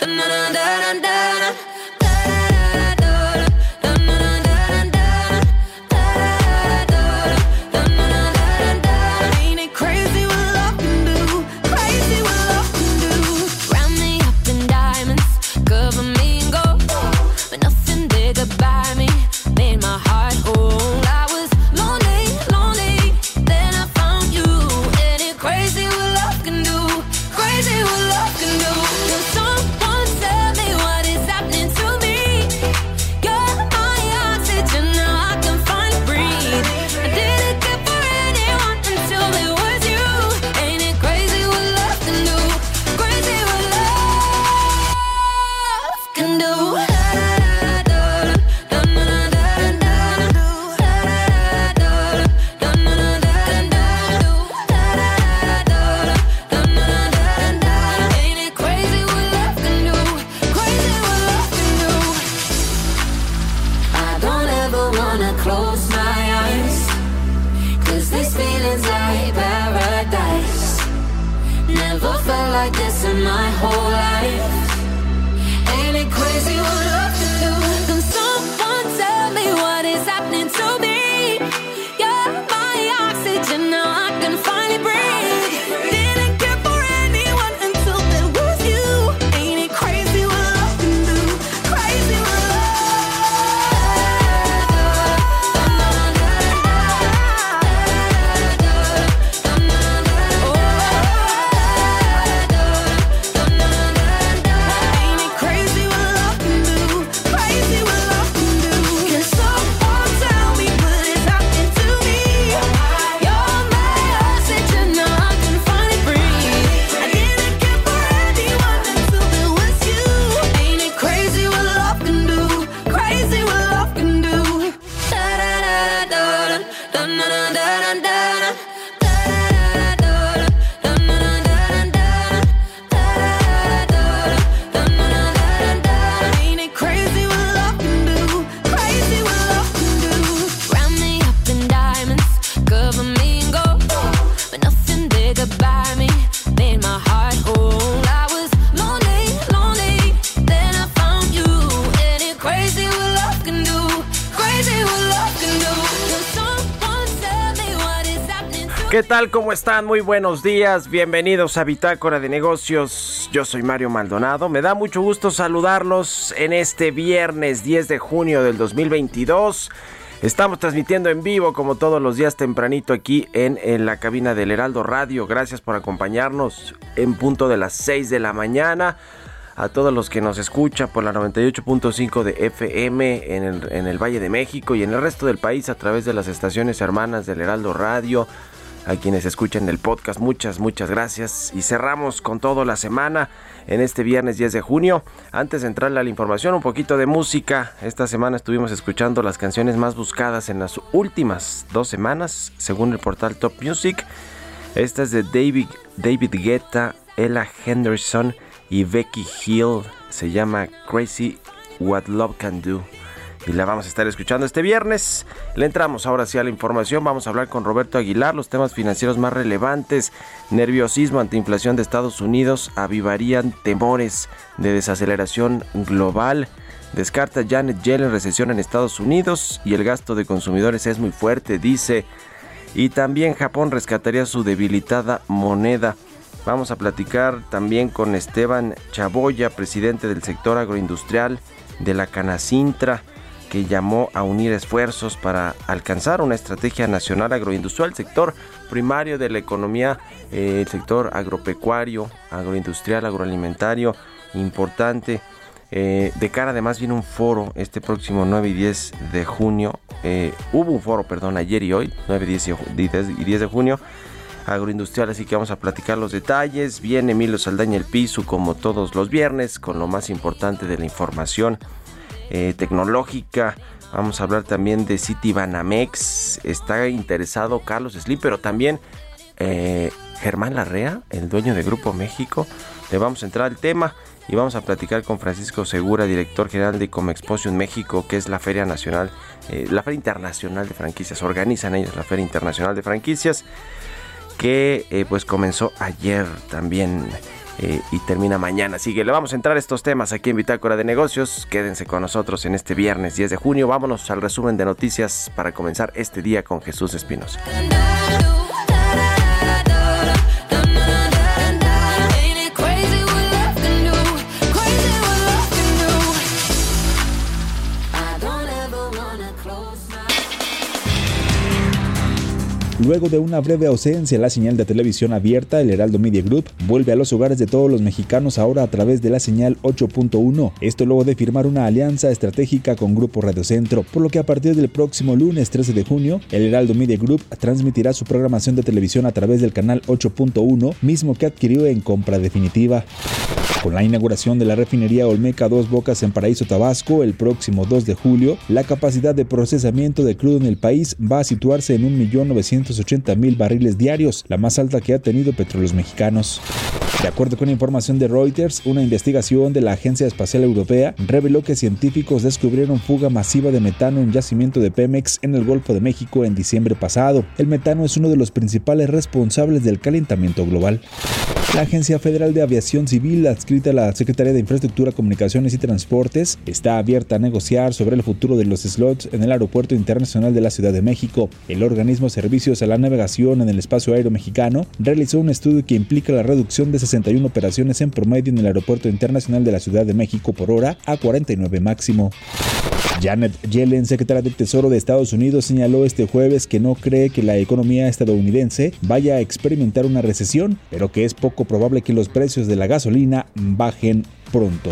da da da da da da ¿Cómo están? Muy buenos días. Bienvenidos a Bitácora de Negocios. Yo soy Mario Maldonado. Me da mucho gusto saludarlos en este viernes 10 de junio del 2022. Estamos transmitiendo en vivo como todos los días tempranito aquí en, la cabina del Heraldo Radio. Gracias por acompañarnos en punto de las 6 de la mañana. A todos los que nos escuchan por la 98.5 de FM en el Valle de México y en el resto del país a través de las estaciones hermanas del Heraldo Radio a quienes escuchan el podcast, muchas, muchas gracias. Y cerramos con todo la semana en este viernes 10 de junio. Antes de entrarle a la información, un poquito de música. Esta semana estuvimos escuchando las canciones más buscadas en las últimas dos semanas, según el portal Top Music. Esta es de David, David Guetta, Ella Henderson y Becky Hill. Se llama Crazy What Love Can Do y la vamos a estar escuchando este viernes. Le entramos ahora sí a la información. Vamos a hablar con Roberto Aguilar. Los temas financieros más relevantes, nerviosismo ante inflación de Estados Unidos, avivarían temores de desaceleración global. Descarta Janet Yellen recesión en Estados Unidos y el gasto de consumidores es muy fuerte, dice. Y también Japón rescataría su debilitada moneda. Vamos a platicar también con Esteban Chaboya, presidente del sector agroindustrial de la Canacintra que llamó a unir esfuerzos para alcanzar una estrategia nacional agroindustrial, sector primario de la economía, eh, el sector agropecuario, agroindustrial, agroalimentario, importante. Eh, de cara además viene un foro este próximo 9 y 10 de junio. Eh, hubo un foro, perdón, ayer y hoy, 9 y 10 de junio agroindustrial, así que vamos a platicar los detalles. Viene Emilio Saldaña el piso como todos los viernes con lo más importante de la información eh, tecnológica. Vamos a hablar también de City Banamex. Está interesado Carlos Slim, pero también eh, Germán Larrea, el dueño de Grupo México. Le vamos a entrar al tema y vamos a platicar con Francisco Segura, director general de Comexposition México, que es la Feria Nacional, eh, la Feria Internacional de Franquicias. Organizan ellos la Feria Internacional de Franquicias, que pues comenzó ayer también eh, y termina mañana. Así que le vamos a entrar a estos temas aquí en Bitácora de Negocios. Quédense con nosotros en este viernes 10 de junio. Vámonos al resumen de noticias para comenzar este día con Jesús Espinosa. Luego de una breve ausencia, la señal de televisión abierta, el Heraldo Media Group, vuelve a los hogares de todos los mexicanos ahora a través de la señal 8.1. Esto luego de firmar una alianza estratégica con Grupo Radio Centro, por lo que a partir del próximo lunes 13 de junio, el Heraldo Media Group transmitirá su programación de televisión a través del canal 8.1, mismo que adquirió en compra definitiva. Con la inauguración de la refinería Olmeca Dos Bocas en Paraíso Tabasco el próximo 2 de julio, la capacidad de procesamiento de crudo en el país va a situarse en 1.980.000 barriles diarios, la más alta que ha tenido Petróleos Mexicanos. De acuerdo con información de Reuters, una investigación de la Agencia Espacial Europea reveló que científicos descubrieron fuga masiva de metano en yacimiento de Pemex en el Golfo de México en diciembre pasado. El metano es uno de los principales responsables del calentamiento global. La Agencia Federal de Aviación Civil, adscrita a la Secretaría de Infraestructura, Comunicaciones y Transportes, está abierta a negociar sobre el futuro de los slots en el Aeropuerto Internacional de la Ciudad de México. El organismo Servicios la Navegación en el Espacio Aéreo Mexicano realizó un estudio que implica la reducción de 61 operaciones en promedio en el Aeropuerto Internacional de la Ciudad de México por hora a 49 máximo. Janet Yellen, secretaria del Tesoro de Estados Unidos, señaló este jueves que no cree que la economía estadounidense vaya a experimentar una recesión, pero que es poco probable que los precios de la gasolina bajen pronto.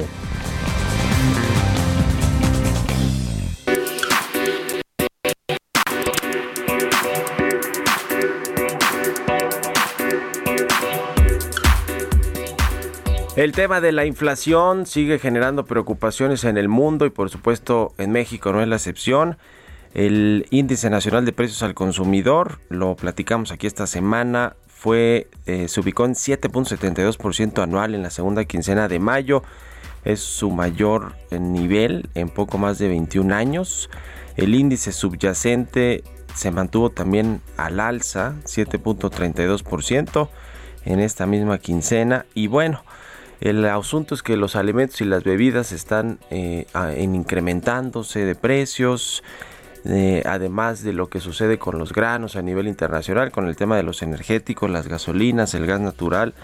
El tema de la inflación sigue generando preocupaciones en el mundo y por supuesto en México no es la excepción. El índice nacional de precios al consumidor, lo platicamos aquí esta semana, fue eh, se ubicó en 7.72% anual en la segunda quincena de mayo. Es su mayor nivel en poco más de 21 años. El índice subyacente se mantuvo también al alza, 7.32% en esta misma quincena. Y bueno, el asunto es que los alimentos y las bebidas están eh, en incrementándose de precios, eh, además de lo que sucede con los granos a nivel internacional, con el tema de los energéticos, las gasolinas, el gas natural,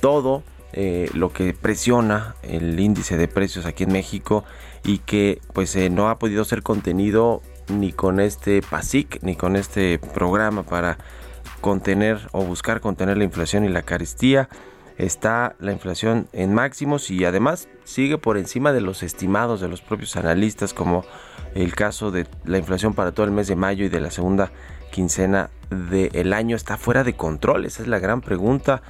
todo eh, lo que presiona el índice de precios aquí en México y que pues no ha podido ser contenido ni con este PASIC ni con este programa para contener o buscar contener la inflación y la carestía está la inflación en máximos y además sigue por encima de los estimados de los propios analistas como el caso de la inflación para todo el mes de mayo y de la segunda quincena del año. Está fuera de control esa es la gran pregunta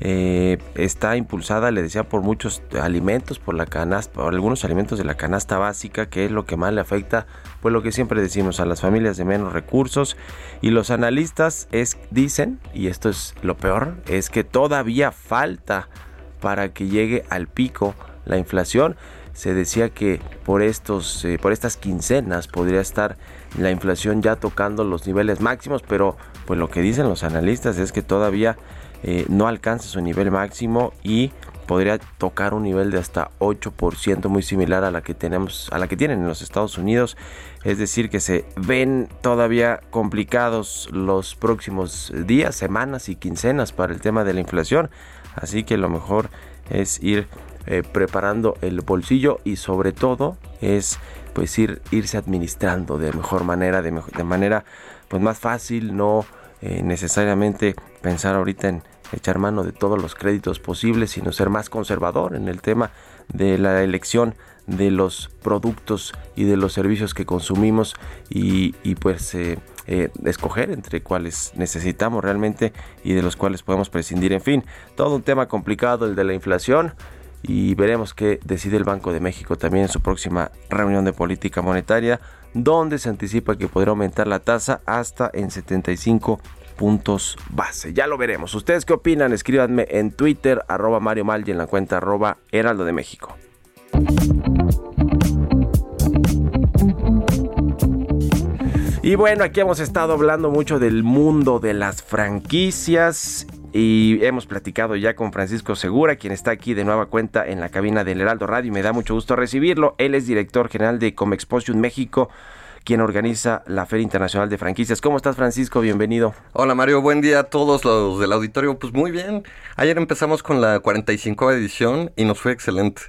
eh, está impulsada, le decía, por muchos alimentos, por la canasta, por algunos alimentos de la canasta básica, que es lo que más le afecta, pues lo que siempre decimos a las familias de menos recursos. Y los analistas es, dicen, y esto es lo peor, es que todavía falta para que llegue al pico la inflación. Se decía que por estos, eh, por estas quincenas podría estar la inflación ya tocando los niveles máximos, pero pues lo que dicen los analistas es que todavía eh, no alcanza su nivel máximo y podría tocar un nivel de hasta 8% muy similar a la que tenemos a la que tienen en los Estados Unidos. Es decir que se ven todavía complicados los próximos días semanas y quincenas para el tema de la inflación. Así que lo mejor es ir eh, preparando el bolsillo y sobre todo es pues ir, irse administrando de mejor manera, de, mejor, de manera pues más fácil, no eh, necesariamente pensar ahorita en echar mano de todos los créditos posibles, sino ser más conservador en el tema de la elección de los productos y de los servicios que consumimos y, pues eh, eh, escoger entre cuáles necesitamos realmente y de los cuales podemos prescindir. En fin, todo un tema complicado el de la inflación y veremos qué decide el Banco de México también en su próxima reunión de política monetaria, donde se anticipa que podrá aumentar la tasa hasta en 75 puntos base. Ya lo veremos. ¿Ustedes qué opinan? Escríbanme en Twitter, arroba Mario Mal y en la cuenta arroba Heraldo de México. Y bueno, aquí hemos estado hablando mucho del mundo de las franquicias y hemos platicado ya con Francisco Segura, quien está aquí de nueva cuenta en la cabina del Heraldo Radio me da mucho gusto recibirlo. Él es director general de Comexposition México quien organiza la Feria Internacional de Franquicias. ¿Cómo estás, Francisco? Bienvenido. Hola, Mario. Buen día a todos los del auditorio. Pues muy bien. Ayer empezamos con la 45 edición y nos fue excelente.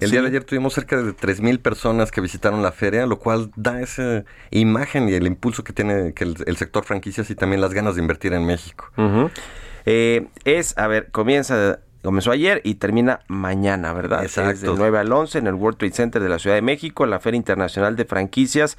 El Sí. día de ayer tuvimos cerca de 3.000 personas que visitaron la feria, lo cual da esa imagen y el impulso que tiene que el, el sector franquicias y también las ganas de invertir en México. Eh, es, a ver, comienza, comenzó ayer y termina mañana, ¿verdad? Exacto. Es del 9 al 11 en el World Trade Center de la Ciudad de México, la Feria Internacional de Franquicias.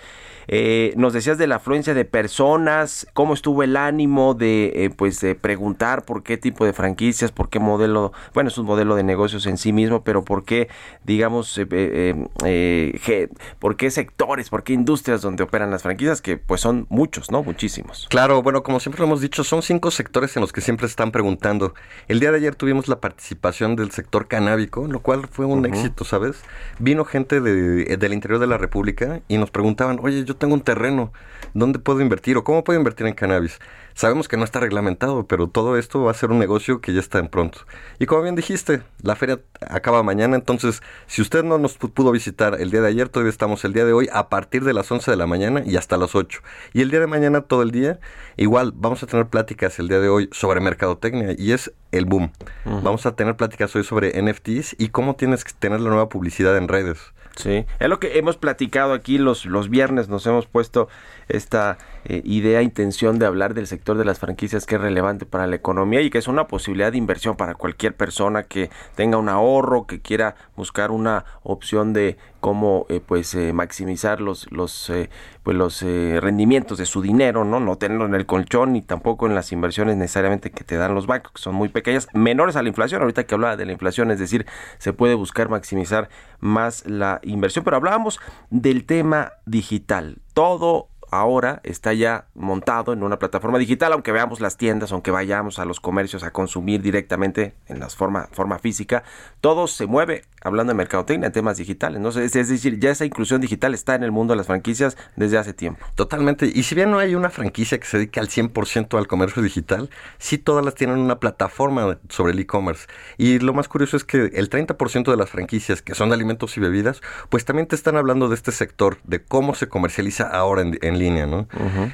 Eh, nos decías de la afluencia de personas, cómo estuvo el ánimo de, eh, pues, de preguntar por qué tipo de franquicias, por qué modelo, bueno, es un modelo de negocios en sí mismo, pero por qué, digamos, eh, eh, eh, por qué sectores, por qué industrias donde operan las franquicias, que pues son muchos, ¿no? Muchísimos. Claro, bueno, como siempre lo hemos dicho, son cinco sectores en los que siempre están preguntando. El día de ayer tuvimos la participación del sector canábico, lo cual fue un éxito, ¿sabes? Vino gente de- del interior de la República y nos preguntaban, oye, yo tengo un terreno, ¿dónde puedo invertir o cómo puedo invertir en cannabis? Sabemos que no está reglamentado, pero todo esto va a ser un negocio que ya está en pronto. Y como bien dijiste, la feria acaba mañana, entonces si usted no nos pu- pudo visitar el día de ayer, todavía estamos el día de hoy a partir de las 11 de la mañana y hasta las 8. Y el día de mañana todo el día, igual vamos a tener pláticas el día de hoy sobre mercadotecnia y es el boom. Vamos a tener pláticas hoy sobre NFTs y cómo tienes que tener la nueva publicidad en redes. Sí, es lo que hemos platicado aquí los, los viernes, nos hemos puesto esta eh, idea, intención de hablar del sector de las franquicias que es relevante para la economía y que es una posibilidad de inversión para cualquier persona que tenga un ahorro, que quiera buscar una opción de cómo eh, pues eh, maximizar los los eh, pues los rendimientos de su dinero, no no tenerlo en el colchón ni tampoco en las inversiones necesariamente que te dan los bancos, que son muy pequeñas, menores a la inflación, ahorita que hablaba de la inflación, es decir, se puede buscar maximizar más la inversión, pero hablábamos del tema digital. Todo ahora está ya montado en una plataforma digital, aunque veamos las tiendas, aunque vayamos a los comercios a consumir directamente en la forma, forma física, todo se mueve hablando de mercadotecnia en temas digitales. es decir, ya esa inclusión digital está en el mundo de las franquicias desde hace tiempo. Totalmente. Y si bien no hay una franquicia que se dedique al 100% al comercio digital, sí todas las tienen una plataforma sobre el e-commerce. Y lo más curioso es que el 30% de las franquicias que son de alimentos y bebidas, pues también te están hablando de este sector, de cómo se comercializa ahora en, en línea, ¿no?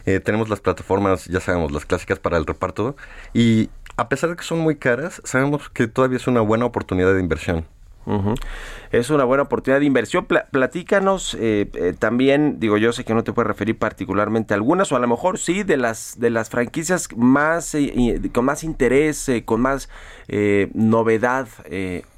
Eh, tenemos las plataformas, ya sabemos, las clásicas para el reparto. Y a pesar de que son muy caras, sabemos que todavía es una buena oportunidad de inversión. Ujú. Es una buena oportunidad de inversión. Pla- platícanos eh, eh, también, digo, yo sé que no te puedes referir particularmente a algunas, o a lo mejor sí, de las de las franquicias más eh, con más interés, con más novedad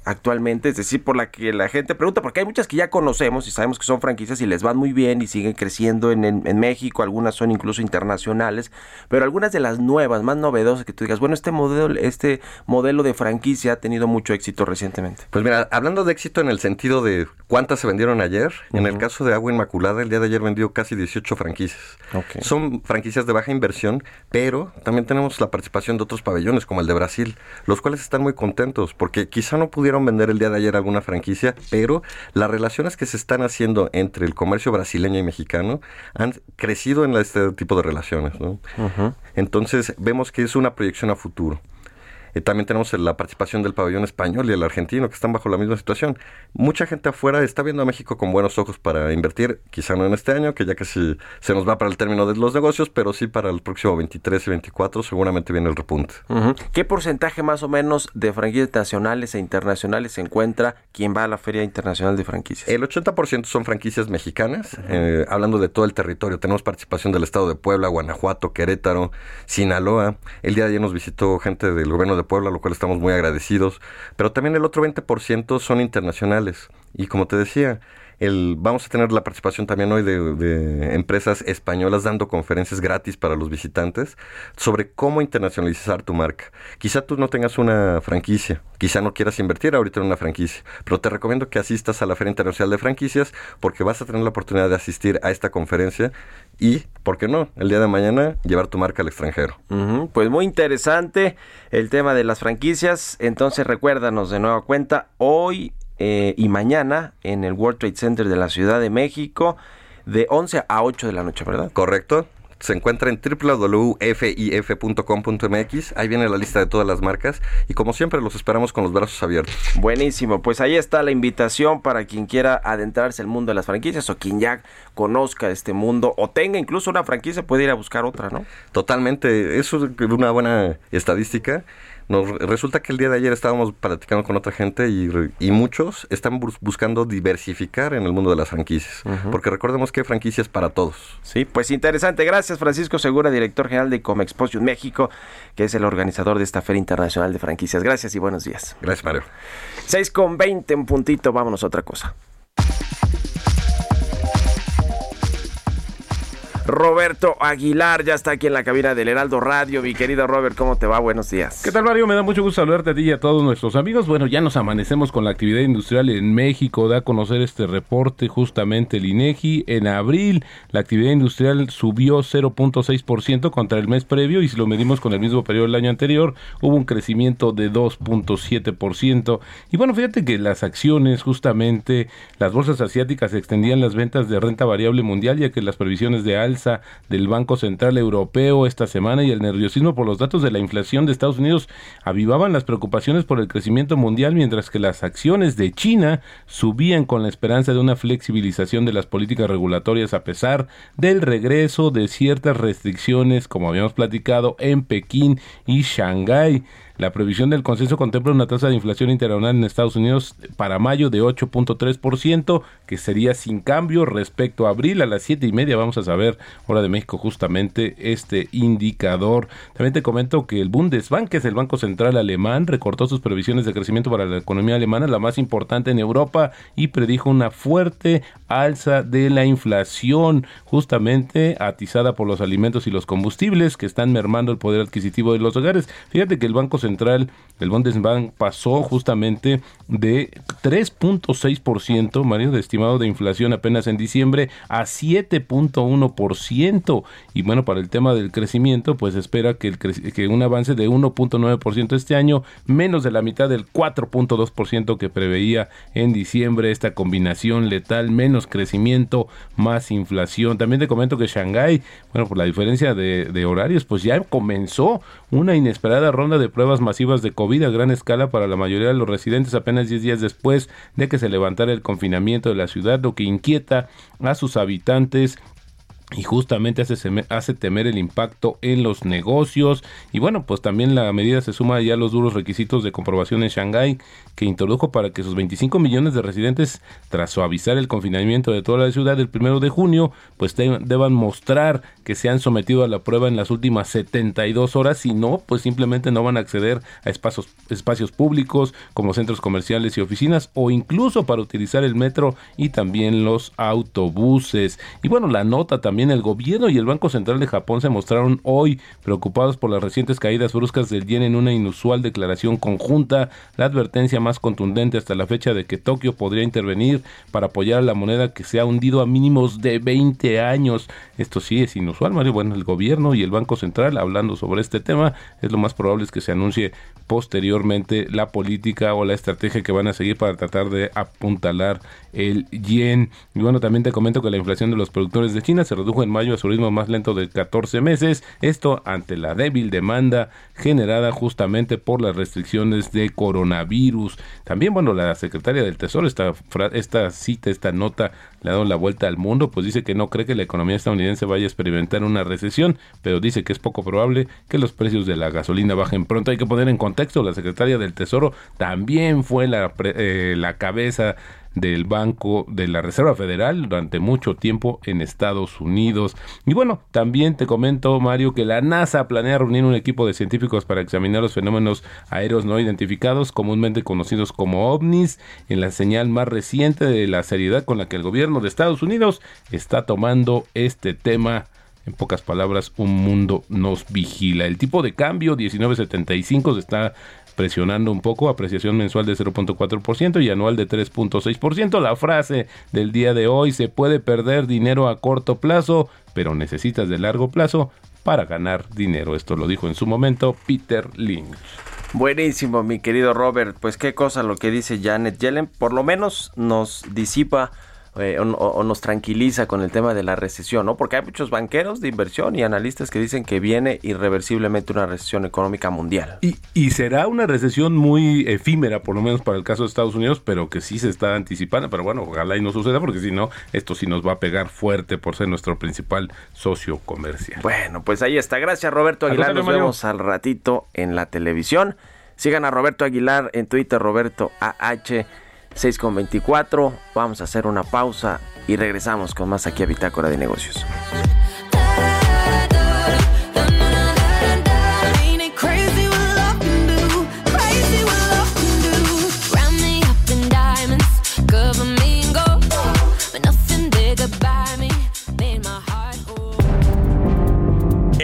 actualmente, es decir, por la que la gente pregunta, porque hay muchas que ya conocemos y sabemos que son franquicias y les van muy bien y siguen creciendo en, en- en México, algunas son incluso internacionales, pero algunas de las nuevas, más novedosas que tú digas, bueno, este modelo, este modelo de franquicia ha tenido mucho éxito recientemente. Pues mira, hablando de éxito en el sentido de cuántas se vendieron ayer, en el caso de Agua Inmaculada, el día de ayer vendió casi 18 franquicias. Ok. Son franquicias de baja inversión, pero también tenemos la participación de otros pabellones, como el de Brasil, los cuales están muy contentos, porque quizá no pudieron vender el día de ayer alguna franquicia, pero las relaciones que se están haciendo entre el comercio brasileño y mexicano han crecido en este tipo de relaciones. ¿no? Entonces vemos que es una proyección a futuro. Eh, también tenemos la participación del pabellón español y el argentino que están bajo la misma situación. Mucha gente afuera está viendo a México con buenos ojos para invertir, quizá no en este año, que ya que se nos va para el término de los negocios, pero sí para el próximo 23 y 24 seguramente viene el repunte. ¿Qué porcentaje más o menos de franquicias nacionales e internacionales se encuentra quien va a la Feria Internacional de Franquicias? El 80% son franquicias mexicanas, eh, hablando de todo el territorio. Tenemos participación del estado de Puebla, Guanajuato, Querétaro, Sinaloa. El día de ayer nos visitó gente del gobierno de Puebla, lo cual estamos muy agradecidos. Pero también el otro 20% son internacionales. Y como te decía, el, vamos a tener la participación también hoy de, empresas españolas dando conferencias gratis para los visitantes sobre cómo internacionalizar tu marca. Quizá tú no tengas una franquicia, quizá no quieras invertir ahorita en una franquicia, pero te recomiendo que asistas a la Feria Internacional de Franquicias porque vas a tener la oportunidad de asistir a esta conferencia y, ¿por qué no?, el día de mañana llevar tu marca al extranjero. pues muy interesante el tema de las franquicias. Entonces recuérdanos de nueva cuenta, hoy eh, y mañana en el World Trade Center de la Ciudad de México de 11 a 8 de la noche, ¿verdad? Correcto. Se encuentra en www.fif.com.mx. Ahí viene la lista de todas las marcas. Y como siempre, los esperamos con los brazos abiertos. Buenísimo. Pues ahí está la invitación para quien quiera adentrarse el mundo de las franquicias o quien ya conozca este mundo o tenga incluso una franquicia, puede ir a buscar otra, ¿no? Totalmente. Eso es una buena estadística. Nos resulta que el día de ayer estábamos platicando con otra gente y, y muchos están buscando diversificar en el mundo de las franquicias, porque recordemos que hay franquicias para todos. Sí, pues interesante. Gracias Francisco Segura, director general de Comexposition México, que es el organizador de esta Feria Internacional de Franquicias. Gracias y buenos días. Gracias, Mario. 6 con 20 en puntito, vámonos a otra cosa. Roberto Aguilar ya está aquí en la cabina del Heraldo Radio. Mi querido Robert, ¿cómo te va? Buenos días. ¿Qué tal, Mario? Me da mucho gusto saludarte a ti y a todos nuestros amigos. Bueno, ya nos amanecemos con la actividad industrial en México. Da a conocer este reporte justamente el INEGI. En abril, la actividad industrial subió 0.6% contra el mes previo y si lo medimos con el mismo periodo del año anterior, hubo un crecimiento de 2.7%. Y bueno, fíjate que las acciones, justamente, las bolsas asiáticas extendían las ventas de renta variable mundial, ya que las previsiones de alza del Banco Central Europeo esta semana y el nerviosismo por los datos de la inflación de Estados Unidos avivaban las preocupaciones por el crecimiento mundial, mientras que las acciones de China subían con la esperanza de una flexibilización de las políticas regulatorias a pesar del regreso de ciertas restricciones, como habíamos platicado, en Pekín y Shanghái. La previsión del consenso contempla una tasa de inflación interanual en Estados Unidos para mayo de 8.3%, que sería sin cambio respecto a abril a las siete y media. Vamos a saber, hora de México, justamente este indicador. También te comento que el Bundesbank, que es el Banco Central Alemán, recortó sus previsiones de crecimiento para la economía alemana, la más importante en Europa, y predijo una fuerte alza de la inflación, justamente atizada por los alimentos y los combustibles que están mermando el poder adquisitivo de los hogares. Fíjate que el Banco central, el Bundesbank, pasó justamente de 3.6%, Mario, de estimado de inflación apenas en diciembre, a 7.1%. Y bueno, para el tema del crecimiento, pues espera que, un avance de 1.9% este año, menos de la mitad del 4.2% que preveía en diciembre, esta combinación letal, menos crecimiento, más inflación. También te comento que Shanghái, bueno, por la diferencia de horarios, pues ya comenzó una inesperada ronda de pruebas masivas de COVID a gran escala para la mayoría de los residentes apenas 10 días después de que se levantara el confinamiento de la ciudad, lo que inquieta a sus habitantes y justamente hace, temer el impacto en los negocios. Y bueno pues también la medida se suma ya a los duros requisitos de comprobación en Shanghái que introdujo para que sus 25 millones de residentes tras suavizar el confinamiento de toda la ciudad el primero de junio pues deban mostrar que se han sometido a la prueba en las últimas 72 horas. Si no pues simplemente no van a acceder a espacios, espacios públicos como centros comerciales y oficinas o incluso para utilizar el metro y también los autobuses. Y bueno la nota también también el gobierno y el Banco Central de Japón se mostraron hoy preocupados por las recientes caídas bruscas del yen en una inusual declaración conjunta, la advertencia más contundente hasta la fecha de que Tokio podría intervenir para apoyar a la moneda que se ha hundido a mínimos de 20 años. Esto sí es inusual, Mario. Bueno, el gobierno y el Banco Central hablando sobre este tema, es lo más probable es que se anuncie posteriormente la política o la estrategia que van a seguir para tratar de apuntalar el yen. Y bueno, también te comento que la inflación de los productores de China se redujo en mayo a su ritmo más lento de 14 meses, esto ante la débil demanda generada justamente por las restricciones de coronavirus. También, bueno, la secretaria del Tesoro, esta, esta cita, esta nota, le ha dado la vuelta al mundo, pues dice que no cree que la economía estadounidense vaya a experimentar una recesión, pero dice que es poco probable que los precios de la gasolina bajen pronto. Hay que poner en contexto, la secretaria del Tesoro también fue la, eh, la cabeza del Banco de la Reserva Federal durante mucho tiempo en Estados Unidos. Y bueno, también te comento, Mario, que la NASA planea reunir un equipo de científicos para examinar los fenómenos aéreos no identificados, comúnmente conocidos como ovnis, en la señal más reciente de la seriedad con la que el gobierno de Estados Unidos está tomando este tema en pocas palabras, un mundo nos vigila. El tipo de cambio 1975 se está presionando un poco, apreciación mensual de 0.4% y anual de 3.6%. La frase del día de hoy, se puede perder dinero a corto plazo, pero necesitas de largo plazo para ganar dinero. Esto lo dijo en su momento Peter Lynch. Buenísimo, mi querido Robert. Pues qué cosa lo que dice Janet Yellen. Por lo menos nos disipa eh, o, nos tranquiliza con el tema de la recesión, ¿no? Porque hay muchos banqueros de inversión y analistas que dicen que viene irreversiblemente una recesión económica mundial. Y, y será una recesión muy efímera, por lo menos para el caso de Estados Unidos, pero que sí se está anticipando. Pero bueno, ojalá y no suceda, porque si no, esto sí nos va a pegar fuerte por ser nuestro principal socio comercial. Bueno, pues ahí está. Gracias, Roberto Aguilar. Nos vemos al ratito en la televisión. Sigan a Roberto Aguilar en Twitter, Roberto AH. 6 con 24. Vamos a hacer una pausa y regresamos con más aquí a Bitácora de Negocios.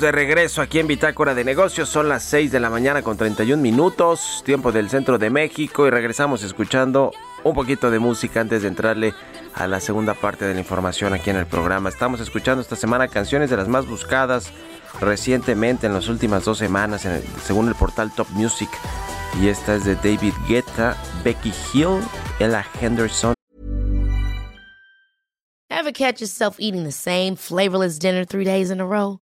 De regreso aquí en Bitácora de Negocios. Son las 6 de la mañana con 31 minutos, tiempo del centro de México, y regresamos escuchando un poquito de música antes de entrarle a la segunda parte de la información aquí en el programa. Estamos escuchando esta semana canciones de las más buscadas recientemente en las últimas dos semanas, según el portal Top Music. Y esta es de David Guetta, Becky Hill, Ella Henderson. Ever catch yourself eating the same flavorless dinner three days in a row?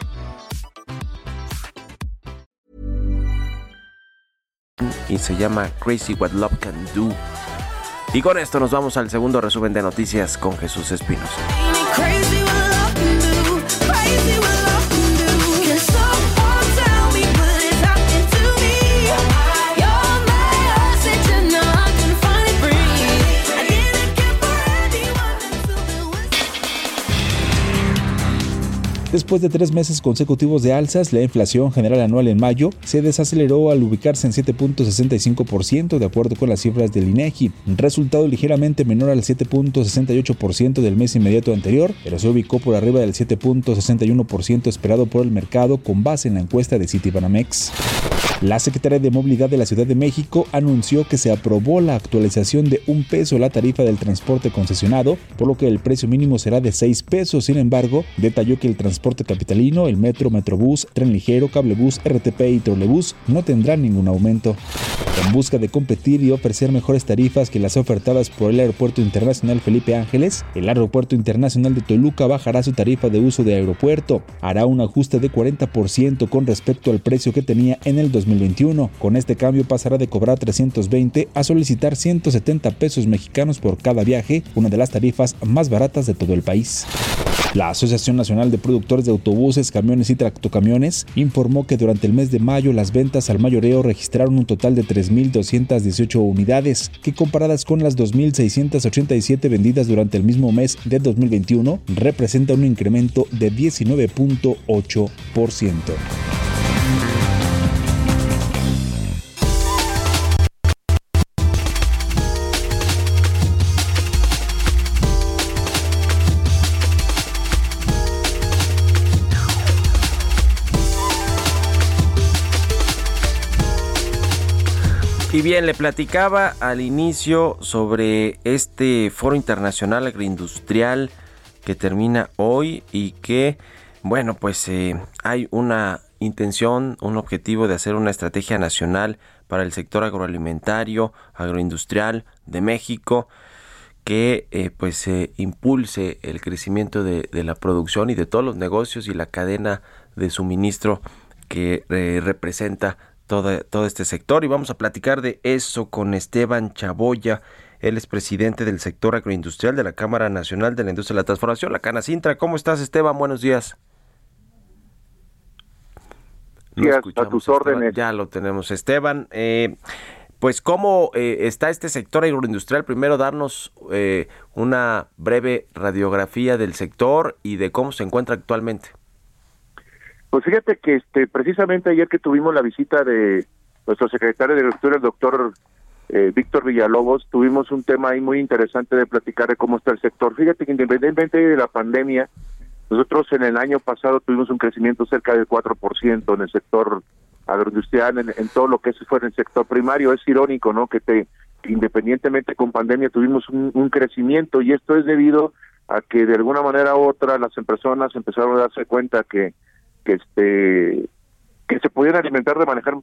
Y se llama Crazy What Love Can Do. Y con esto nos vamos al segundo resumen de noticias con Jesús Espinosa. Después de tres meses consecutivos de alzas, la inflación general anual en mayo se desaceleró al ubicarse en 7.65% de acuerdo con las cifras del INEGI, resultado ligeramente menor al 7.68% del mes inmediato anterior, pero se ubicó por arriba del 7.61% esperado por el mercado con base en la encuesta de Citibanamex. La Secretaría de Movilidad de la Ciudad de México anunció que se aprobó la actualización de un peso la tarifa del transporte concesionado, por lo que el precio mínimo será de 6 pesos. Sin embargo, detalló que el transporte capitalino, el metro, metrobús, tren ligero, cablebús, RTP y trolebús no tendrán ningún aumento. En busca de competir y ofrecer mejores tarifas que las ofertadas por el Aeropuerto Internacional Felipe Ángeles, el Aeropuerto Internacional de Toluca bajará su tarifa de uso de aeropuerto. Hará un ajuste de 40% con respecto al precio que tenía en el 2000 2021. Con este cambio pasará de cobrar 320 a solicitar 170 pesos mexicanos por cada viaje, una de las tarifas más baratas de todo el país. La Asociación Nacional de Productores de Autobuses, Camiones y Tractocamiones informó que durante el mes de mayo las ventas al mayoreo registraron un total de 3.218 unidades, que comparadas con las 2.687 vendidas durante el mismo mes de 2021, representa un incremento de 19.8%. Bien, le platicaba al inicio sobre este foro internacional agroindustrial que termina hoy y que, bueno, pues eh, hay una intención, un objetivo de hacer una estrategia nacional para el sector agroalimentario, agroindustrial de México que eh, pues impulse el crecimiento de, la producción y de todos los negocios y la cadena de suministro que eh, representa todo, este sector y vamos a platicar de eso con Esteban Chaboya. Él es presidente del sector agroindustrial de la Cámara Nacional de la Industria de la Transformación, la Canacintra. ¿Cómo estás, Esteban? Buenos días. a tus órdenes. Ya lo tenemos, Esteban. Eh, pues, ¿cómo eh, está este sector agroindustrial? Primero, darnos eh, una breve radiografía del sector y de cómo se encuentra actualmente. Pues fíjate que este precisamente ayer que tuvimos la visita de nuestro secretario de Agricultura, el doctor eh, Víctor Villalobos, tuvimos un tema ahí muy interesante de platicar de cómo está el sector. Fíjate que independientemente de la pandemia, nosotros en el año pasado tuvimos un crecimiento cerca del 4% en el sector agroindustrial, en, todo lo que fue en el sector primario. Es irónico, ¿no? Que te independientemente con pandemia tuvimos un, un crecimiento y esto es debido a que de alguna manera u otra las personas empezaron a darse cuenta que que este que se pudieran alimentar de manejar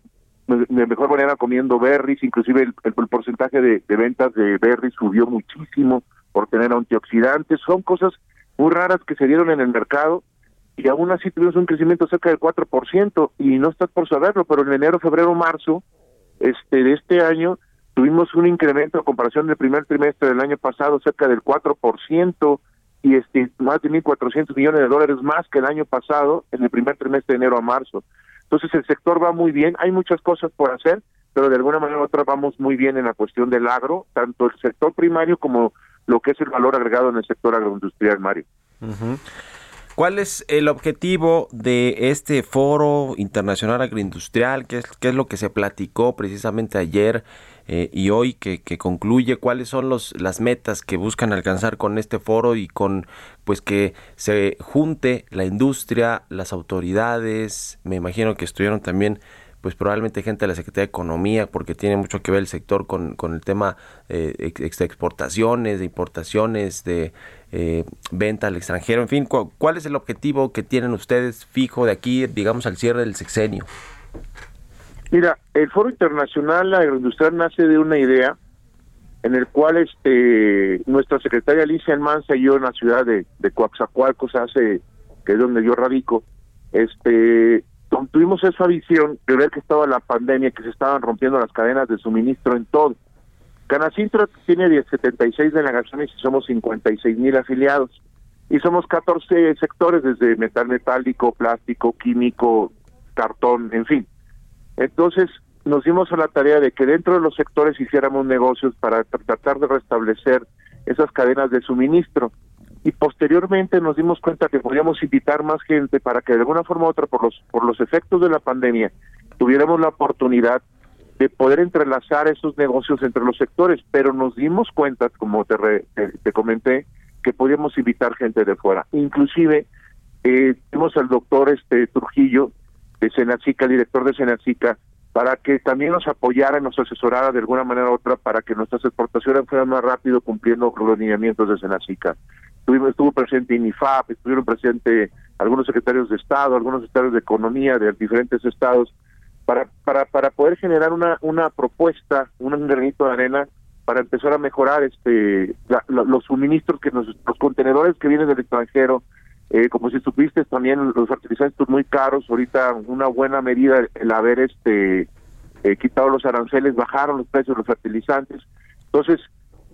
de mejor manera comiendo berries, inclusive el, el, porcentaje de, ventas de berries subió muchísimo por tener antioxidantes, son cosas muy raras que se dieron en el mercado y aún así tuvimos un crecimiento cerca del 4% y no estás por saberlo, pero en enero, febrero, marzo este de este año tuvimos un incremento en comparación del primer trimestre del año pasado cerca del 4%, y este, más de 1.400 millones de dólares más que el año pasado en el primer trimestre de enero a marzo. Entonces el sector va muy bien, hay muchas cosas por hacer, pero de alguna manera u otra vamos muy bien en la cuestión del agro, tanto el sector primario como lo que es el valor agregado en el sector agroindustrial, Mario. ¿Cuál es el objetivo de este foro internacional agroindustrial? ¿Qué es, qué es lo que se platicó precisamente ayer eh, y hoy que, concluye cuáles son los, las metas que buscan alcanzar con este foro y con pues que se junte la industria, las autoridades, me imagino que estuvieron también pues probablemente gente de la Secretaría de Economía, porque tiene mucho que ver el sector con, con el tema eh, de exportaciones, de importaciones, de eh, venta al extranjero, en fin, ¿cuál es el objetivo que tienen ustedes fijo de aquí, digamos, al cierre del sexenio? Mira, el Foro Internacional Agroindustrial nace de una idea en el cual este nuestra secretaria Alicia Almanza y yo en la ciudad de, de Coaxacualcos hace que es donde yo radico, este tuvimos esa visión de ver que estaba la pandemia, que se estaban rompiendo las cadenas de suministro en todo. Canacintra tiene 76 delegaciones y somos 56 mil afiliados. Y somos 14 sectores, desde metal metálico, plástico, químico, cartón, en fin. Entonces nos dimos a la tarea de que dentro de los sectores hiciéramos negocios para tratar de restablecer esas cadenas de suministro. Y posteriormente nos dimos cuenta que podíamos invitar más gente para que de alguna forma u otra por los por los efectos de la pandemia tuviéramos la oportunidad de poder entrelazar esos negocios entre los sectores, pero nos dimos cuenta, como te, te, comenté, que podíamos invitar gente de fuera. Inclusive, eh, al doctor este Trujillo de Senacica, director de Senacica, para que también nos apoyara nos asesorara de alguna manera u otra para que nuestras exportaciones fueran más rápido cumpliendo los lineamientos de Senacica. Estuvimos, estuvo presente INIFAP, estuvieron presentes algunos secretarios de Estado, algunos secretarios de Economía de diferentes estados, para, para, para poder generar una, una propuesta, un granito de arena para empezar a mejorar este los suministros que nos, los contenedores que vienen del extranjero, eh, como si supiste también los fertilizantes muy caros, ahorita una buena medida el haber este eh, quitado los aranceles, bajaron los precios de los fertilizantes. Entonces,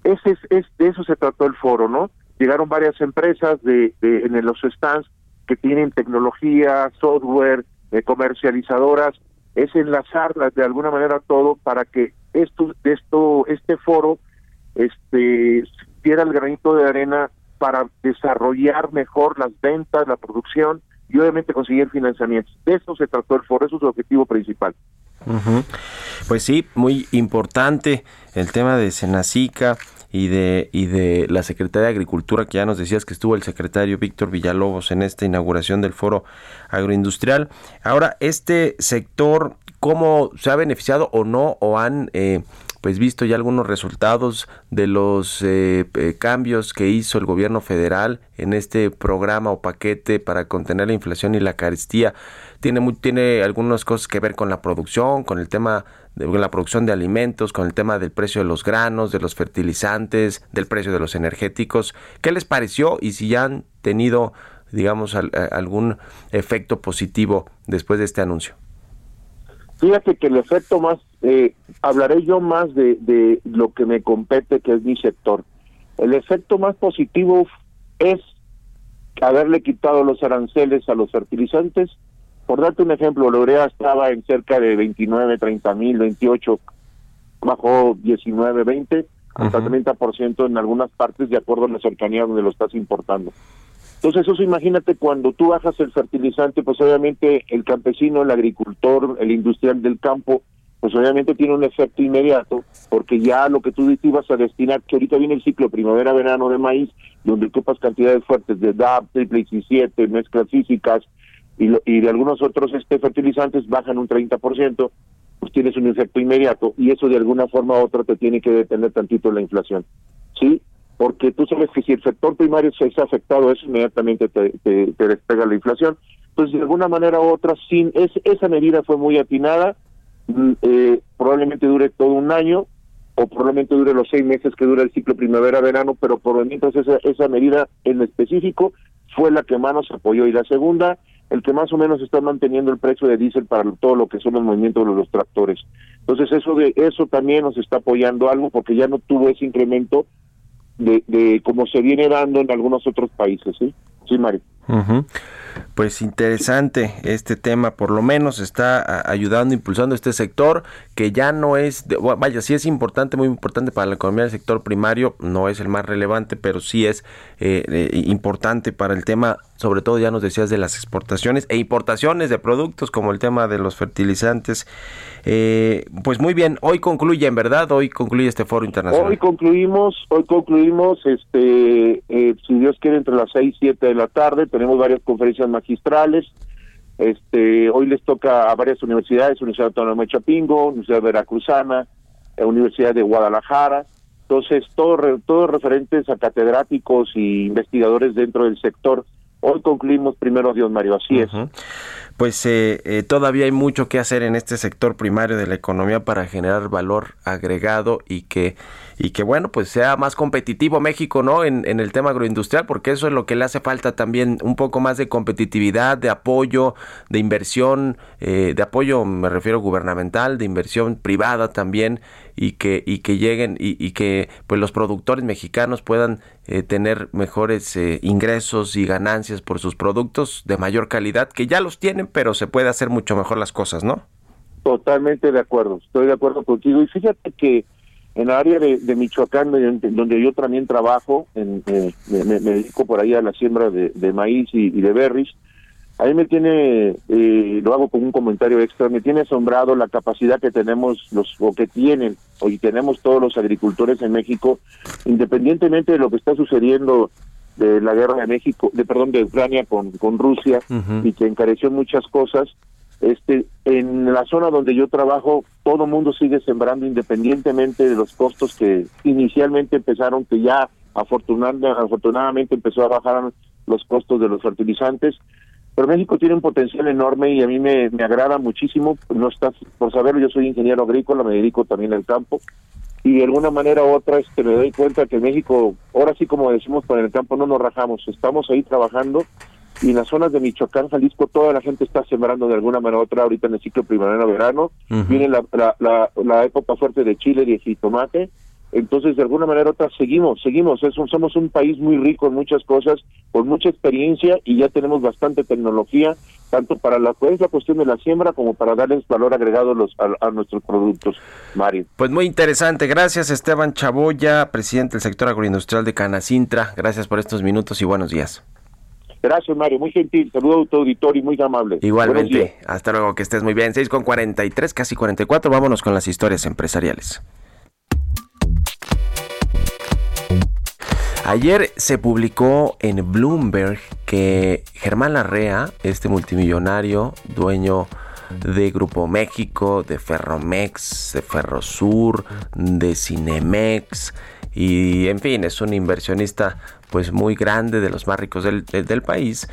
ese es, de eso se trató el foro, ¿no? Llegaron varias empresas de, de en los stands que tienen tecnología, software, eh, comercializadoras es enlazarlas de alguna manera todo para que esto, esto, este foro este diera el granito de arena para desarrollar mejor las ventas, la producción y obviamente conseguir financiamiento. De eso se trató el foro, eso es su objetivo principal. Pues sí, muy importante el tema de Senacica y de, y de la Secretaría de Agricultura, que ya nos decías que estuvo el secretario Víctor Villalobos en esta inauguración del foro agroindustrial. Ahora, este sector, ¿cómo se ha beneficiado o no? ¿O han eh, pues visto ya algunos resultados de los eh, eh, cambios que hizo el gobierno federal en este programa o paquete para contener la inflación y la carestía? Tiene, tiene algunas cosas que ver con la producción, con el tema de la producción de alimentos, con el tema del precio de los granos, de los fertilizantes, del precio de los energéticos. ¿Qué les pareció y si ya han tenido, digamos, algún efecto positivo después de este anuncio? Fíjate que el efecto más, eh, hablaré yo más de lo que me compete, que es mi sector. El efecto más positivo es haberle quitado los aranceles a los fertilizantes por darte un ejemplo, la urea estaba en cerca de 29, 30 mil, 28, bajó 19, 20, hasta 30% en algunas partes de acuerdo a la cercanía donde lo estás importando. Entonces eso imagínate cuando tú bajas el fertilizante, pues obviamente el campesino, el agricultor, el industrial del campo, pues obviamente tiene un efecto inmediato, porque ya lo que tú ibas a destinar, que ahorita viene el ciclo primavera-verano de maíz, donde ocupas cantidades fuertes de DAP, triple 17, mezclas físicas, y, y de algunos otros este fertilizantes bajan un 30%, pues tienes un efecto inmediato y eso de alguna forma u otra te tiene que detener tantito la inflación. ¿Sí? Porque tú sabes que si el sector primario se ha afectado, eso inmediatamente te, te, despega la inflación. Pues de alguna manera u otra, sin es, esa medida fue muy atinada, mm, eh, probablemente dure todo un año, o probablemente dure los seis meses que dura el ciclo primavera-verano, pero por mientras esa, esa medida en específico fue la que más nos apoyó. Y la segunda el que más o menos está manteniendo el precio de diésel para todo lo que son los movimientos de los tractores. Entonces eso de eso también nos está apoyando algo porque ya no tuvo ese incremento de, de como se viene dando en algunos otros países, ¿sí? Sí, Mario. Pues interesante este tema, por lo menos está ayudando, impulsando este sector que ya no es, vaya, sí es importante, muy importante para la economía del sector primario, no es el más relevante, pero sí es eh, eh, importante para el tema, sobre todo ya nos decías de las exportaciones e importaciones de productos como el tema de los fertilizantes. Eh, pues muy bien, hoy concluye, en verdad, hoy concluye este foro internacional. Hoy concluimos, hoy concluimos, este, si Dios quiere, entre las 6 y 7 de la tarde, tenemos varias conferencias magistrales. Este, hoy les toca a varias universidades, Universidad Autónoma de Chapingo, Universidad Veracruzana, eh, Universidad de Guadalajara. Entonces, todos todo referentes a catedráticos y investigadores dentro del sector. Hoy concluimos primero, Dios Mario, así es pues eh, eh, todavía hay mucho que hacer en este sector primario de la economía para generar valor agregado y que y que bueno pues sea más competitivo México no en, en, el tema agroindustrial porque eso es lo que le hace falta también un poco más de competitividad de apoyo de inversión eh, de apoyo me refiero gubernamental de inversión privada también y que y que lleguen y, y que pues los productores mexicanos puedan eh, tener mejores eh, ingresos y ganancias por sus productos de mayor calidad que ya los tienen pero se puede hacer mucho mejor las cosas no totalmente de acuerdo estoy de acuerdo contigo. Y fíjate que En el área de, Michoacán, donde yo también trabajo, en, eh, me, dedico por ahí a la siembra de, maíz y de berries, ahí me tiene, eh, lo hago como un comentario extra, me tiene asombrado la capacidad que tenemos, los o que tienen, o y tenemos todos los agricultores en México, independientemente de lo que está sucediendo de la guerra de México, de perdón, de Ucrania con, con Rusia, y que encareció muchas cosas, este, en la zona donde yo trabajo, todo mundo sigue sembrando independientemente de los costos que inicialmente empezaron, que ya afortunadamente, afortunadamente empezó a bajar los costos de los fertilizantes. Pero México tiene un potencial enorme y a mí me, me agrada muchísimo. No está por saberlo, yo soy ingeniero agrícola, me dedico también al campo. Y de alguna manera u otra este, me doy cuenta que México, ahora sí como decimos por el campo, no nos rajamos, estamos ahí trabajando y en las zonas de Michoacán, Jalisco, toda la gente está sembrando de alguna manera u otra ahorita en el ciclo primavera-verano, viene la, la, la, la época fuerte de chile y de jitomate, entonces de alguna manera u otra seguimos, seguimos, es un- somos un país muy rico en muchas cosas, con mucha experiencia y ya tenemos bastante tecnología, tanto para la, pues, la cuestión de la siembra como para darles valor agregado a, los, a, a nuestros productos, Mario. Pues muy interesante. Gracias Esteban Chaboya, presidente del sector agroindustrial de Canacintra. Gracias por estos minutos y buenos días. Gracias, Mario. Muy gentil. Saludo a tu auditorio y muy amable. Igualmente, hasta luego, que estés muy bien. 6 con 43, casi 44. Vámonos con las historias empresariales. Ayer se publicó en Bloomberg que Germán Larrea, este multimillonario, dueño de Grupo México, de Ferromex, de Ferrosur, de Cinemex y en fin, es un inversionista pues muy grande de los más ricos del, país.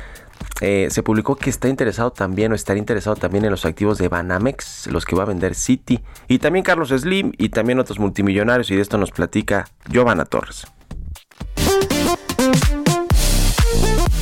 Eh, se publicó que está interesado también o estar interesado también en los activos de Banamex, los que va a vender Citi, y también Carlos Slim y también otros multimillonarios y de esto nos platica Giovanna Torres. Música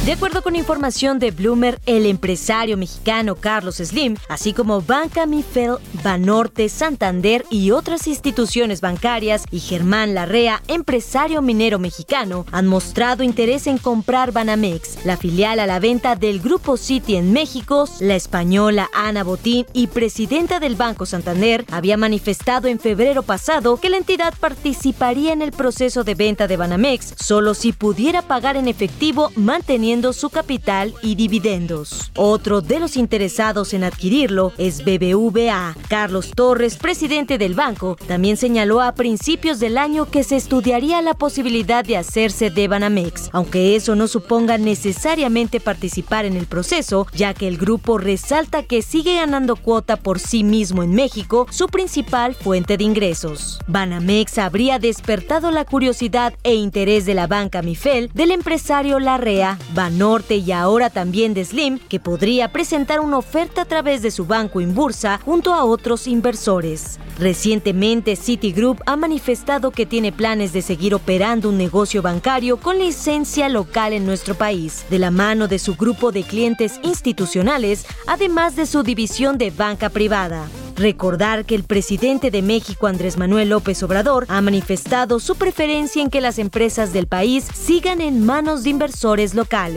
De acuerdo con información de Bloomer, el empresario mexicano Carlos Slim, así como Banca Mifel, Banorte, Santander y otras instituciones bancarias, y Germán Larrea, empresario minero mexicano, han mostrado interés en comprar Banamex, la filial a la venta del Grupo City en México. La española Ana Botín y presidenta del Banco Santander había manifestado en febrero pasado que la entidad participaría en el proceso de venta de Banamex solo si pudiera pagar en efectivo manteniendo su capital y dividendos. Otro de los interesados en adquirirlo es BBVA. Carlos Torres, presidente del banco, también señaló a principios del año que se estudiaría la posibilidad de hacerse de Banamex, aunque eso no suponga necesariamente participar en el proceso, ya que el grupo resalta que sigue ganando cuota por sí mismo en México, su principal fuente de ingresos. Banamex habría despertado la curiosidad e interés de la banca Mifel, del empresario Larrea, Banorte y ahora también de Slim, que podría presentar una oferta a través de su banco Inbursa junto a otros inversores. Recientemente, Citigroup ha manifestado que tiene planes de seguir operando un negocio bancario con licencia local en nuestro país, de la mano de su grupo de clientes institucionales, además de su división de banca privada. Recordar que el presidente de México, Andrés Manuel López Obrador, ha manifestado su preferencia en que las empresas del país sigan en manos de inversores locales.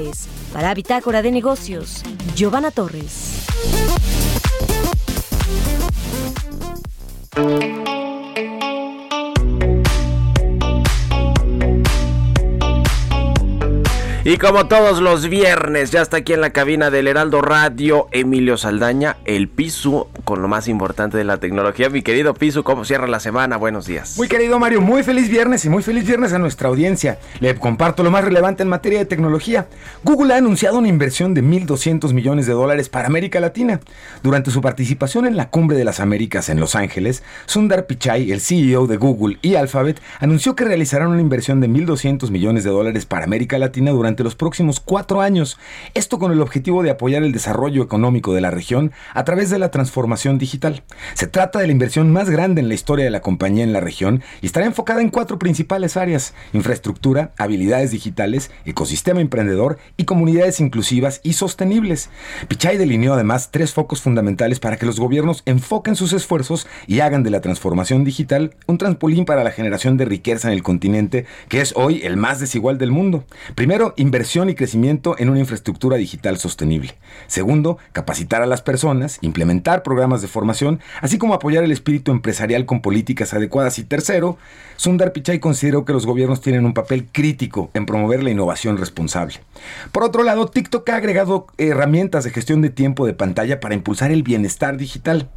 Para Bitácora de Negocios, Giovanna Torres. Y como todos los viernes, ya está aquí en la cabina del Heraldo Radio Emilio Saldaña, el Pisu, con lo más importante de la tecnología. Mi querido Pisu, ¿cómo cierra la semana? Buenos días. Muy querido Mario, muy feliz viernes y muy feliz viernes a nuestra audiencia. Le comparto lo más relevante en materia de tecnología. Google ha anunciado una inversión de 1.200 millones de dólares para América Latina. Durante su participación en la Cumbre de las Américas en Los Ángeles, Sundar Pichai, el CEO de Google y Alphabet, anunció que realizarán una inversión de 1.200 millones de dólares para América Latina durante los próximos cuatro años. Esto con el objetivo de apoyar el desarrollo económico de la región a través de la transformación digital. Se trata de la inversión más grande en la historia de la compañía en la región y estará enfocada en cuatro principales áreas, infraestructura, habilidades digitales, ecosistema emprendedor y comunidades inclusivas y sostenibles. Pichai delineó además tres focos fundamentales para que los gobiernos enfoquen sus esfuerzos y hagan de la transformación digital un trampolín para la generación de riqueza en el continente, que es hoy el más desigual del mundo. Primero, inversión y crecimiento en una infraestructura digital sostenible. Segundo, capacitar a las personas, implementar programas de formación, así como apoyar el espíritu empresarial con políticas adecuadas. Y tercero, Sundar Pichai consideró que los gobiernos tienen un papel crítico en promover la innovación responsable. Por otro lado, TikTok ha agregado herramientas de gestión de tiempo de pantalla para impulsar el bienestar digital.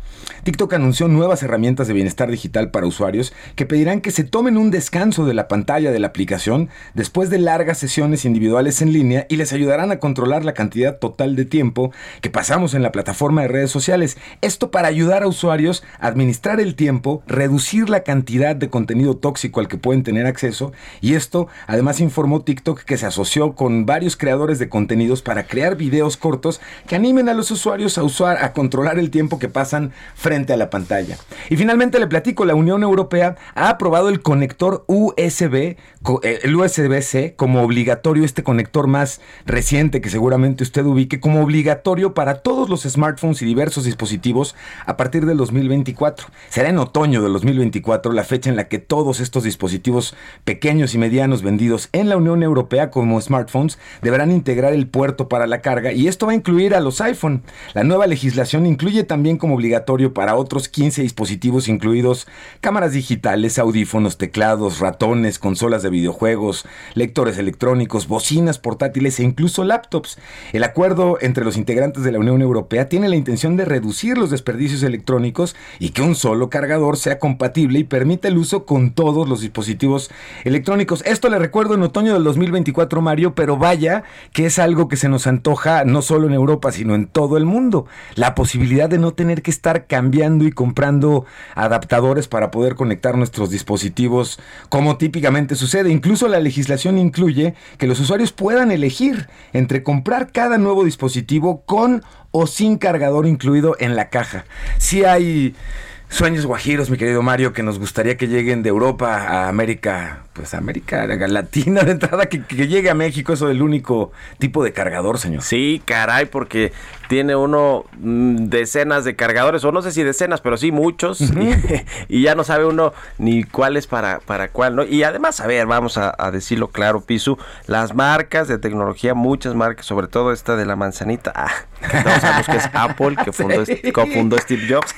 TikTok anunció nuevas herramientas de bienestar digital para usuarios que pedirán que se tomen un descanso de la pantalla de la aplicación después de largas sesiones individuales en línea y les ayudarán a controlar la cantidad total de tiempo que pasamos en la plataforma de redes sociales. Esto para ayudar a usuarios a administrar el tiempo, reducir la cantidad de contenido tóxico al que pueden tener acceso y esto además informó TikTok que se asoció con varios creadores de contenidos para crear videos cortos que animen a los usuarios a usar a controlar el tiempo que pasan frente a la pantalla. Y finalmente le platico, la Unión Europea ha aprobado el conector USB, eh, el USB-C como obligatorio, este conector más reciente que seguramente usted ubique, como obligatorio para todos los smartphones y diversos dispositivos a partir del 2024. Será en otoño del 2024 la fecha en la que todos estos dispositivos pequeños y medianos vendidos en la Unión Europea como smartphones deberán integrar el puerto para la carga y esto va a incluir a los iPhone. La nueva legislación incluye también como obligatorio para otros 15 dispositivos incluidos cámaras digitales, audífonos, teclados, ratones, consolas de videojuegos, lectores electrónicos, bocinas portátiles e incluso laptops. El acuerdo entre los integrantes de la Unión Europea tiene la intención de reducir los desperdicios electrónicos y que un solo cargador sea compatible y permita el uso con todos los dispositivos electrónicos. Esto le recuerdo en otoño del 2024, Mario, pero vaya que es algo que se nos antoja no solo en Europa, sino en todo el mundo. La posibilidad de no tener que estar cambiando y comprando adaptadores para poder conectar nuestros dispositivos como típicamente sucede. Incluso la legislación incluye que los usuarios puedan elegir entre comprar cada nuevo dispositivo con o sin cargador incluido en la caja. Si hay sueños guajiros, mi querido Mario, que nos gustaría que lleguen de Europa a América, pues América Latina de entrada, que, que llegue a México, eso del único tipo de cargador, señor. Sí, caray, porque tiene uno mm, decenas de cargadores, o no sé si decenas, pero sí muchos, y, y ya no sabe uno ni cuál es para, para cuál, ¿no? Y además, a ver, vamos a, a decirlo claro, Pisu, las marcas de tecnología, muchas marcas, sobre todo esta de la manzanita, ah, que todos sabemos que es Apple, que fundó, cofundó Steve Jobs,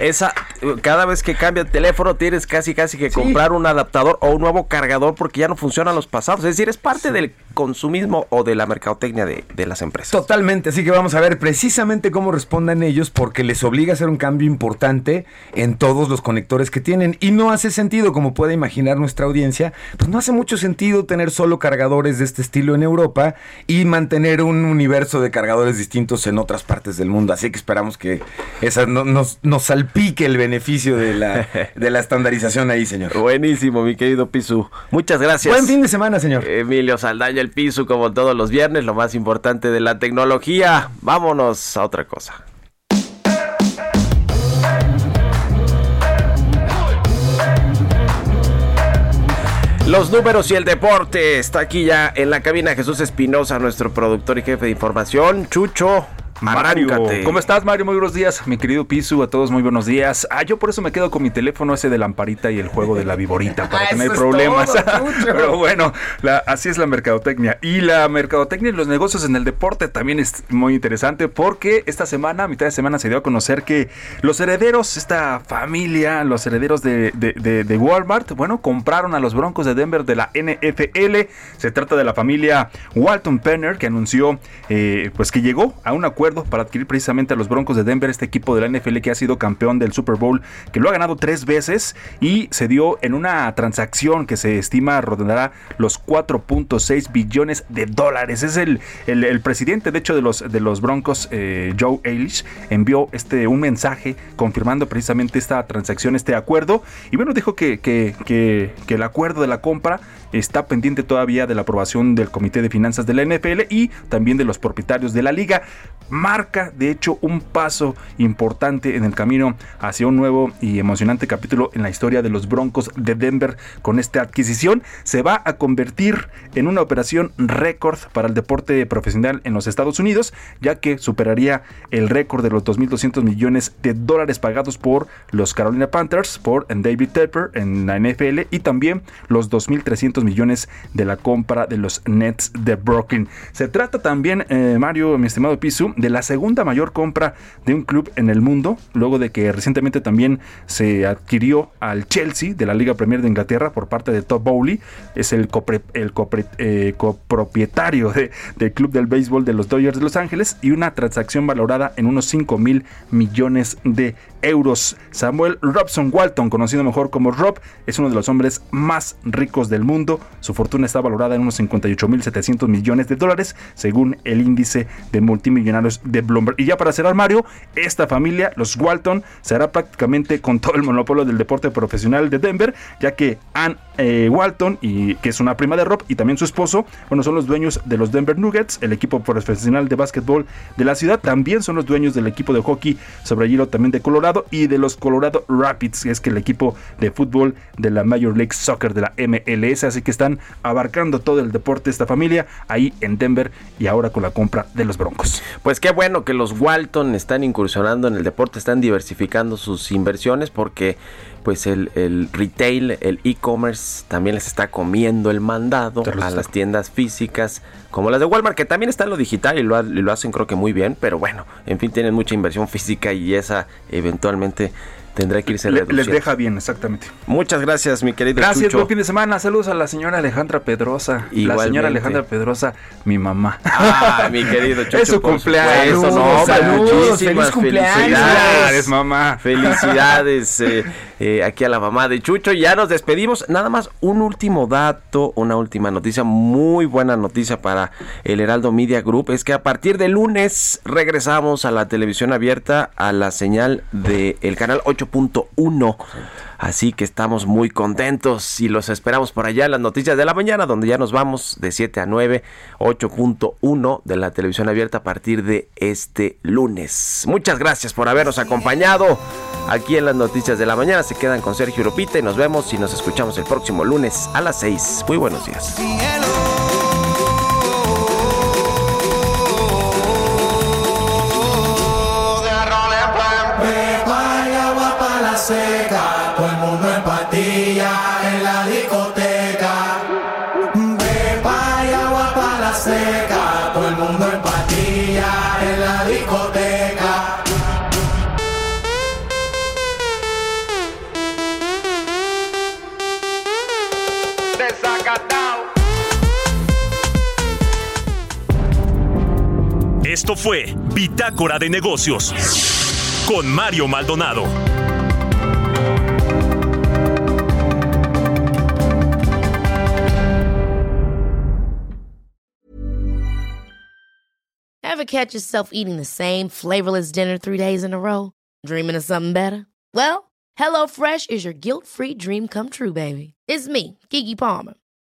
esa, up. Cada vez que cambia el teléfono tienes casi casi que comprar un adaptador o un nuevo cargador porque ya no funcionan los pasados, es decir, es parte del consumismo o de la mercadotecnia de, de las empresas. Totalmente, así que vamos a ver precisamente cómo respondan ellos porque les obliga a hacer un cambio importante en todos los conectores que tienen. Y no hace sentido, como puede imaginar nuestra audiencia, pues no hace mucho sentido tener solo cargadores de este estilo en Europa y mantener un universo de cargadores distintos en otras partes del mundo, así que esperamos que esa no- nos, nos salpique el beneficio de la, de la estandarización ahí, señor. Buenísimo, mi querido Pisu. Muchas gracias. Buen fin de semana, señor. Emilio Saldaña, el Pisu, como todos los viernes, lo más importante de la tecnología. Vámonos a otra cosa. Los números y el deporte. Está aquí ya en la cabina Jesús Espinosa, nuestro productor y jefe de información. Chucho, Mario, arráncate. ¿cómo estás Mario? Muy buenos días, mi querido Pisu, a todos muy buenos días. Ah, yo por eso me quedo con mi teléfono ese de lamparita y el juego de la viborita para Ah, que no hay problemas. todo. Pero bueno, la- así es la mercadotecnia. Y la mercadotecnia y los negocios en el deporte también es muy interesante porque esta semana, a mitad de semana, se dio a conocer que los herederos, esta familia, los herederos de, de- de- de Walmart, bueno, compraron a los Broncos de Denver de la NFL. Se trata de la familia Walton Penner que anunció eh, pues que llegó a un acuerdo para adquirir precisamente a los Broncos de Denver, este equipo de la NFL que ha sido campeón del Super Bowl, que lo ha ganado tres veces y se dio en una transacción que se estima rondará los 4.6 billones de dólares. Es el, el- presidente, de hecho, de los, de los Broncos, eh, Joe Eilish, envió este, un mensaje confirmando precisamente esta transacción, este acuerdo. Y bueno, dijo que- que- que el acuerdo de la compra está pendiente todavía de la aprobación del Comité de Finanzas de la NFL y también de los propietarios de la liga. Marca, de hecho, un paso importante en el camino hacia un nuevo y emocionante capítulo en la historia de los Broncos de Denver con esta adquisición. Se va a convertir en una operación récord para el deporte profesional en los Estados Unidos, ya que superaría el récord de los 2.200 millones de dólares pagados por los Carolina Panthers, por David Tepper en la NFL y también los 2.300 700 millones de la compra de los Nets de Brooklyn. Se trata también, eh, Mario, mi estimado Pisu, de la segunda mayor compra de un club en el mundo, luego de que recientemente también se adquirió al Chelsea de la Liga Premier de Inglaterra por parte de Todd Bowley, es el, eh, copropietario de, del club del béisbol de los Dodgers de Los Ángeles y una transacción valorada en unos 5 mil millones de euros. Samuel Robson Walton, conocido mejor como Rob, es uno de los hombres más ricos del mundo. Su fortuna está valorada en unos 58 mil 700 millones de dólares, según el índice de multimillonarios de Bloomberg. Y ya para cerrar, Mario, esta familia, los Walton, será prácticamente con todo el monopolio del deporte profesional de Denver, ya que Ann eh, Walton, y, que es una prima de Rob, y también su esposo, bueno, son los dueños de los Denver Nuggets, el equipo profesional de básquetbol de la ciudad. También son los dueños del equipo de hockey sobre hielo también de Colorado y de los Colorado Rapids, que es que el equipo de fútbol de la Major League Soccer de la MLS. Así que están abarcando todo el deporte esta familia ahí en Denver y ahora con la compra de los Broncos. Pues qué bueno que los Walton están incursionando en el deporte, están diversificando sus inversiones porque pues el, el retail, el e-commerce también les está comiendo el mandado a las tiendas físicas como las de Walmart, que también está en lo digital y lo, ha- lo hacen creo que muy bien, pero bueno, en fin, tienen mucha inversión física y esa eventualmente tendrá que irse Le- les deja bien, exactamente. Muchas gracias, mi querido Gracias, Chucho. buen fin de semana. Saludos a la señora Alejandra Pedrosa. La Igualmente. señora Alejandra Pedrosa, mi mamá. Ah, mi querido Chucho. Es su cumpleaños. supuesto, no, Saludos, feliz cumpleaños. felicidades. Mamá. Felicidades eh, eh, aquí a la mamá de Chucho. Ya nos despedimos. Nada más un último dato, una última noticia, muy buena noticia para el Heraldo Media Group. Es que a partir de lunes regresamos a la televisión abierta a la señal del canal 8.1. Así que estamos muy contentos y los esperamos por allá en las noticias de la mañana, donde ya nos vamos de 7 a 9, 8.1 de la televisión abierta a partir de este lunes. Muchas gracias por habernos acompañado aquí en las noticias de la mañana. Se quedan con Sergio Lupita y nos vemos y nos escuchamos el próximo lunes a las 6. Muy buenos días. Esto fue Bitácora de Negocios con Mario Maldonado. Ever catch yourself eating the same flavorless dinner three days in a row? Dreaming of something better? Well, HelloFresh is your guilt free dream come true, baby. It's me, Kiki Palmer.